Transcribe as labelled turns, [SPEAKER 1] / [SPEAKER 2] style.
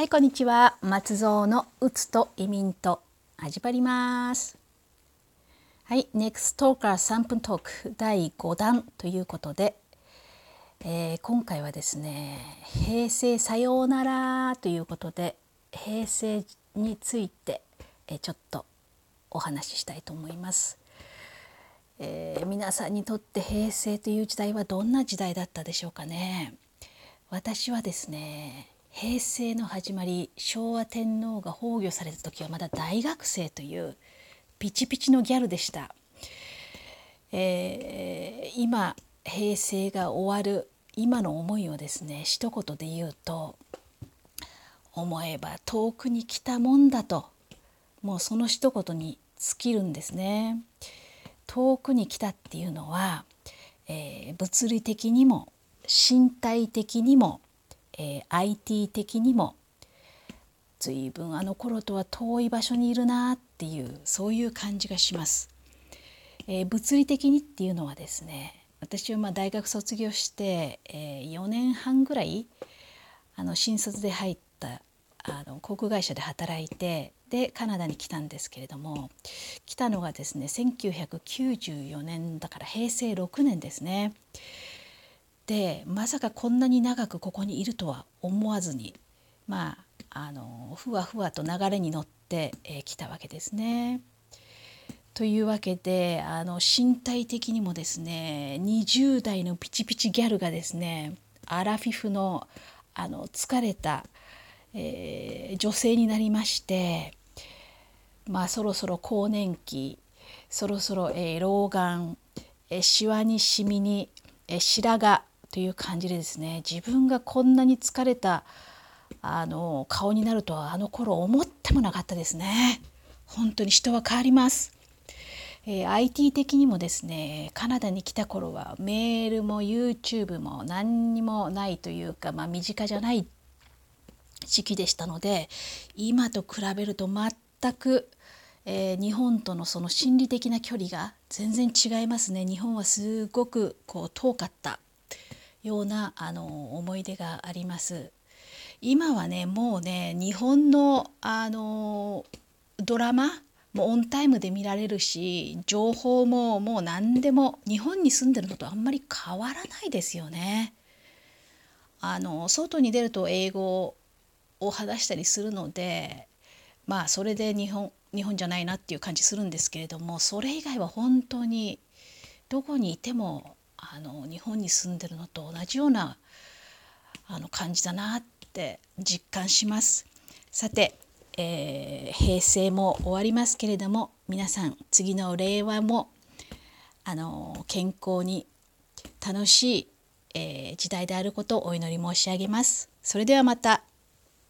[SPEAKER 1] はいこんにちは。松蔵のうつと移民と始まります。はい NEXT トーカー3分トーク第5弾ということで、えー、今回はですね平成さようならということで平成について、え、ちょっとお話ししたいと思います、えー、皆さんにとって平成という時代はどんな時代だったでしょうかね。私はですね平成の始まり昭和天皇が崩御された時はまだ大学生というピチピチのギャルでした、えー、今平成が終わる今の思いをですね一言で言うと思えば遠くに来たもんだともうその一言に尽きるんですね。遠くに来たっていうのは、えー、物理的にも身体的にもえー、IT 的にも随分あの頃とは遠い場所にいるなっていうそういう感じがします。えー、物理的にっていうのはですね私はまあ大学卒業して、えー、4年半ぐらいあの新卒で入ったあの航空会社で働いてでカナダに来たんですけれども来たのがですね1994年だから平成6年ですね。でまさかこんなに長くここにいるとは思わずにまああのふわふわと流れに乗ってき、えー、たわけですね。というわけであの身体的にもですね20代のピチピチギャルがですねアラフィフのあの疲れた、えー、女性になりましてまあそろそろ更年期そろそろ、えー、老眼、えー、シワにシミに、えー、白髪という感じでですね自分がこんなに疲れたあの顔になるとはあの頃思ってもなかったですね。本当に人は変わります。えー、IT 的にもですねカナダに来た頃はメールも YouTube も何にもないというか、まあ、身近じゃない時期でしたので今と比べると全く、えー、日本とのその心理的な距離が全然違いますね日本はすごくこう遠かったようなあの思い出があります。今はねもうね日本のあのドラマもオンタイムで見られるし情報ももう何でも日本に住んでるのとあんまり変わらないですよね。あの外に出ると英語を話したりするのでまあそれで日本日本じゃないなっていう感じするんですけれどもそれ以外は本当にどこにいてもあの日本に住んでるのと同じようなあの感じだなって実感します。さて、えー、平成も終わりますけれども皆さん次の令和もあの健康に楽しい、えー、時代であることをお祈り申し上げます。それではまた